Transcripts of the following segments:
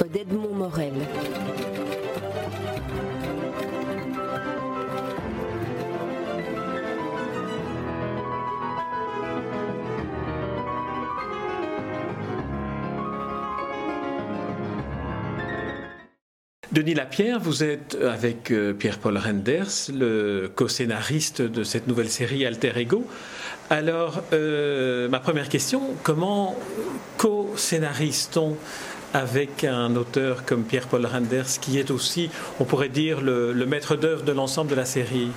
d'Edmond Morel. Denis Lapierre, vous êtes avec euh, Pierre-Paul Renders, le co-scénariste de cette nouvelle série Alter Ego. Alors, euh, ma première question, comment co-scénariste-t-on avec un auteur comme Pierre-Paul Renders, qui est aussi, on pourrait dire, le, maître d'œuvre de l'ensemble de la série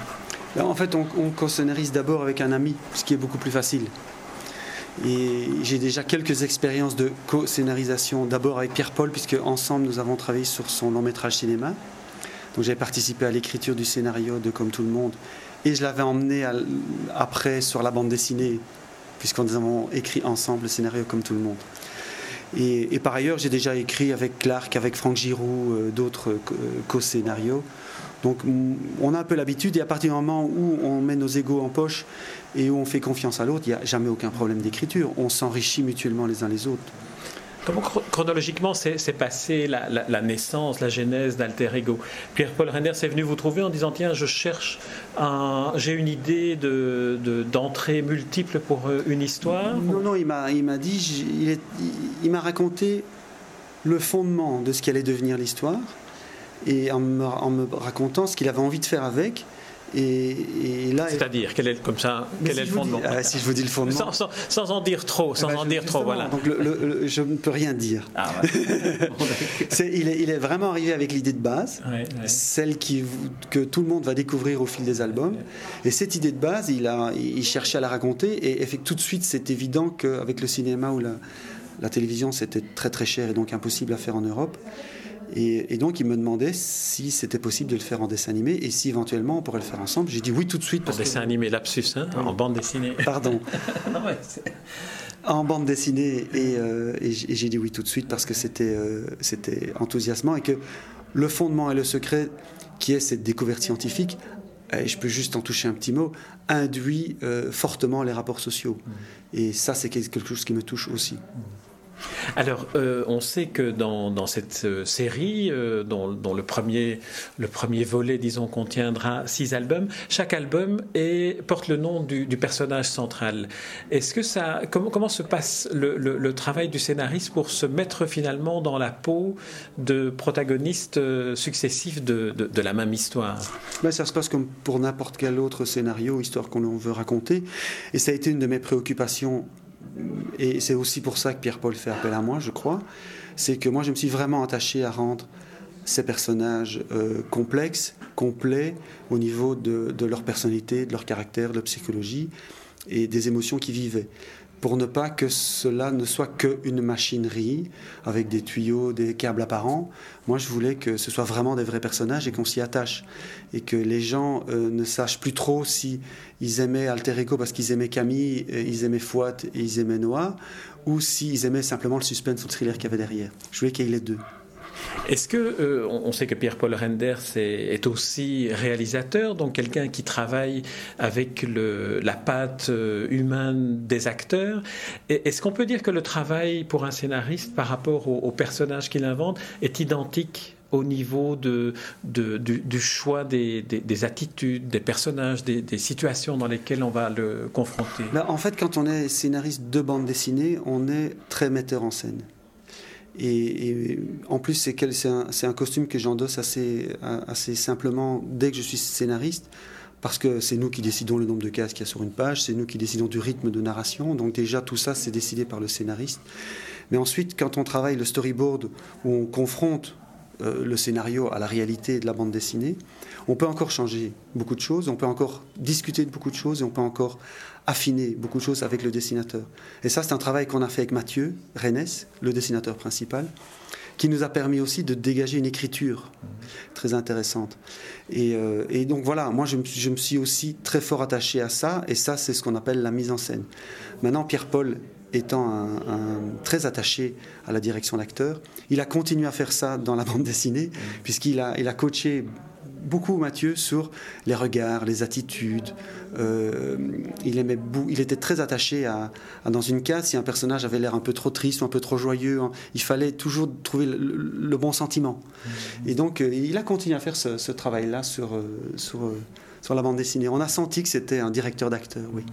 En fait, on, on co-scénarise d'abord avec un ami, ce qui est beaucoup plus facile. Et j'ai déjà quelques expériences de co-scénarisation, d'abord avec Pierre-Paul, puisque ensemble nous avons travaillé sur son long métrage cinéma. Donc j'ai participé à l'écriture du scénario de Comme tout le monde. Et je l'avais emmené après sur la bande dessinée, puisqu'on avons écrit ensemble le scénario Comme tout le monde. Et, par ailleurs, j'ai déjà écrit avec Clark, avec Franck Giroud, euh, d'autres euh, co-scénarios. Donc on a un peu l'habitude et à partir du moment où on met nos égaux en poche et où on fait confiance à l'autre, il n'y a jamais aucun problème d'écriture. On s'enrichit mutuellement les uns les autres. Comment chronologiquement s'est passée la, naissance, la genèse d'Alter Ego? Pierre-Paul Renner est venu vous trouver en disant Tiens, je cherche, j'ai une idée d'entrée de, multiple pour euh, une histoire? Non, non, il m'a dit, il, il m'a raconté le fondement de ce qui allait devenir l'histoire et en me, racontant ce qu'il avait envie de faire avec. Et, là, c'est-à-dire quel est comme ça quel est le fondement ah, Si je vous dis le fondement, sans, en dire trop, sans eh ben, en dire trop, voilà. Donc je ne peux rien dire. Ah, il, est, vraiment arrivé avec l'idée de base, celle qui, que tout le monde va découvrir au fil des albums. Et cette idée de base, il a, il cherchait à la raconter. Et, tout de suite, c'est évident qu'avec le cinéma ou la, la télévision, c'était très très cher et donc impossible à faire en Europe. Et, donc, il me demandait si c'était possible de le faire en dessin animé et si éventuellement on pourrait le faire ensemble. J'ai dit oui tout de suite. en dessin animé, lapsus, hein, en bande dessinée. Pardon. en bande dessinée. Euh, et, j'ai dit oui tout de suite parce que c'était euh, c'était enthousiasmant et que le fondement et le secret, qui est cette découverte scientifique, et je peux juste en toucher un petit mot, induit euh, fortement les rapports sociaux. Mm. Et ça, c'est quelque chose qui me touche aussi. Alors, euh, on sait que dans, cette euh, série, euh, dont, le, premier, le premier volet, disons, contiendra six albums, chaque album porte le nom du, personnage central. Est-ce que ça, comment, se passe le, travail du scénariste pour se mettre finalement dans la peau de protagonistes successifs de, la même histoire? Ben, Ça se passe comme pour n'importe quel autre scénario, histoire qu'on veut raconter. Et ça a été une de mes préoccupations et c'est aussi pour ça que Pierre-Paul fait appel à moi, je crois, c'est que moi je me suis vraiment attaché à rendre ces personnages euh, complexes, complets au niveau de, de, leur personnalité, de leur caractère, de leur psychologie et des émotions qu'ils vivaient pour ne pas que cela ne soit qu'une machinerie avec des tuyaux, des câbles apparents. Moi, je voulais que ce soit vraiment des vrais personnages et qu'on s'y attache. Et que les gens euh, ne sachent plus trop si ils aimaient Alter Ego parce qu'ils aimaient Camille, ils aimaient Fouad et ils aimaient Noah, ou s'ils aimaient simplement le suspense ou le thriller qu'il y avait derrière. Je voulais qu'il y ait les deux. Est-ce que euh, on sait que Pierre-Paul Renders est, aussi réalisateur, donc quelqu'un qui travaille avec la patte euh, humaine des acteurs. Est-ce qu'on peut dire que le travail pour un scénariste par rapport au, personnage qu'il invente est identique au niveau du, choix des, attitudes, des personnages, des, situations dans lesquelles on va le confronter? Bah, En fait, quand on est scénariste de bande dessinée, on est très metteur en scène. Et, en plus, c'est un, costume que j'endosse assez, assez simplement dès que je suis scénariste, parce que c'est nous qui décidons le nombre de cases qu'il y a sur une page, c'est nous qui décidons du rythme de narration. Donc déjà, tout ça, c'est décidé par le scénariste. Mais ensuite, quand on travaille le storyboard, où on confronte euh, le scénario à la réalité de la bande dessinée, on peut encore changer beaucoup de choses, on peut encore discuter de beaucoup de choses et on peut encore affiner beaucoup de choses avec le dessinateur. Et ça, c'est un travail qu'on a fait avec Mathieu Rennes, le dessinateur principal, qui nous a permis aussi de dégager une écriture très intéressante. Et, euh, donc voilà, moi je me, suis aussi très fort attaché à ça, et ça c'est ce qu'on appelle la mise en scène. Maintenant, Pierre-Paul étant un, très attaché à la direction d'acteur, il a continué à faire ça dans la bande dessinée, puisqu'il a, il a coaché beaucoup Mathieu sur les regards, les attitudes. Euh, il, aimait, il était très attaché à, dans une case, si un personnage avait l'air un peu trop triste ou un peu trop joyeux, hein, il fallait toujours trouver le, bon sentiment. Mmh. Et donc, euh, il a continué à faire ce, travail-là sur, sur, sur la bande dessinée. On a senti que c'était un directeur d'acteur, oui.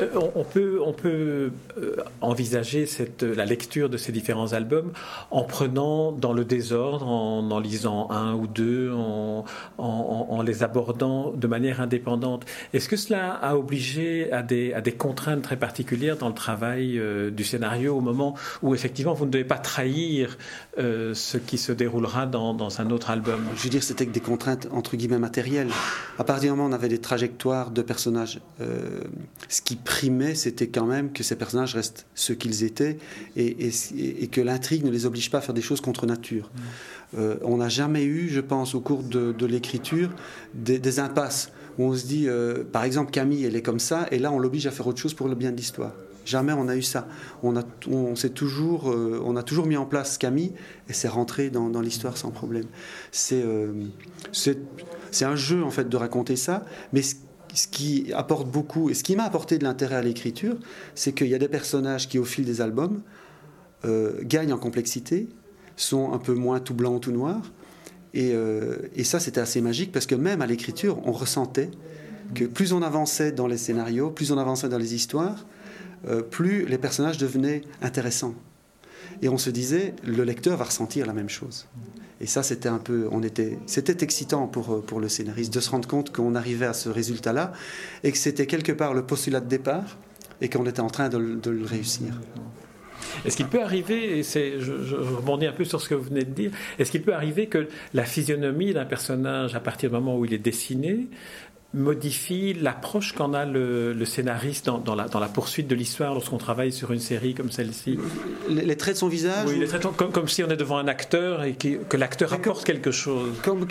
Euh, on peut, on peut euh, envisager la lecture de ces différents albums en prenant dans le désordre, en en lisant un ou deux, en, les abordant de manière indépendante. Est-ce que cela a obligé à des, contraintes très particulières dans le travail euh, du scénario au moment où effectivement vous ne devez pas trahir ce qui se déroulera dans, un autre album? Je veux dire, c'était des contraintes entre guillemets matérielles. À partir du moment où on avait des trajectoires de personnages, ce qui primait, c'était quand même que ces personnages restent ceux qu'ils étaient et, que l'intrigue ne les oblige pas à faire des choses contre nature. Mm. Euh, on n'a jamais eu, je pense, au cours de, l'écriture, des, impasses où on se dit, euh, par exemple, Camille, elle est comme ça, et là, on l'oblige à faire autre chose pour le bien de l'histoire. Jamais on a eu ça. On a, on, toujours, euh, on a toujours mis en place Camille et c'est rentré dans, l'histoire sans problème. C'est c'est un jeu en fait de raconter ça, mais ce qui apporte beaucoup, et ce qui m'a apporté de l'intérêt à l'écriture, c'est qu'il y a des personnages qui, au fil des albums, euh, gagnent en complexité, sont un peu moins tout blanc ou tout noir. Euh, et, ça, c'était assez magique parce que même à l'écriture, on ressentait que plus on avançait dans les scénarios, plus on avançait dans les histoires, euh, plus les personnages devenaient intéressants. Et on se disait, le lecteur va ressentir la même chose. Et ça, c'était un peu, on était, c'était excitant pour, euh, pour le scénariste de se rendre compte qu'on arrivait à ce résultat-là et que c'était quelque part le postulat de départ et qu'on était en train de, le réussir. Est-ce qu'il peut arriver, et c'est, je, je, rebondis un peu sur ce que vous venez de dire, est-ce qu'il peut arriver que la physionomie d'un personnage, à partir du moment où il est dessiné, modifie l'approche qu'en a le, scénariste dans, la, dans, la, poursuite de l'histoire lorsqu'on travaille sur une série comme celle-ci les, traits de son visage Oui, les traits comme, comme, si on est devant un acteur et que l'acteur apporte quelque chose. Comme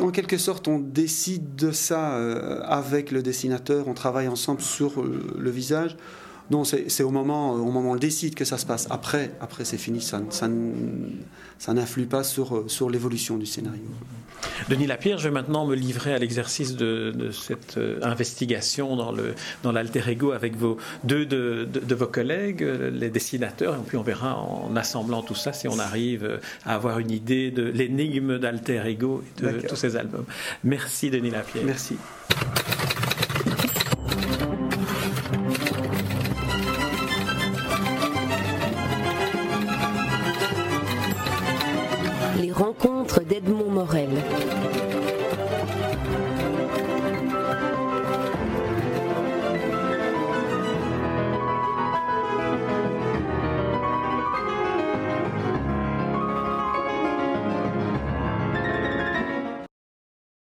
en quelque sorte, on décide de ça euh, avec le dessinateur, on travaille ensemble sur euh, le visage. Non, c'est au moment, au moment où on le décide que ça se passe. Après, après c'est fini, ça, ça, ça n'influe pas sur, sur l'évolution du scénario. Denis Lapierre, je vais maintenant me livrer à l'exercice de, cette euh, investigation dans, le, dans l'alter ego avec vos, deux de, vos collègues, euh, les dessinateurs, et puis on verra en assemblant tout ça si on arrive euh, à avoir une idée de l'énigme d'alter ego et de tous ces albums. Merci Denis Lapierre. Merci. d'Edmond Morel.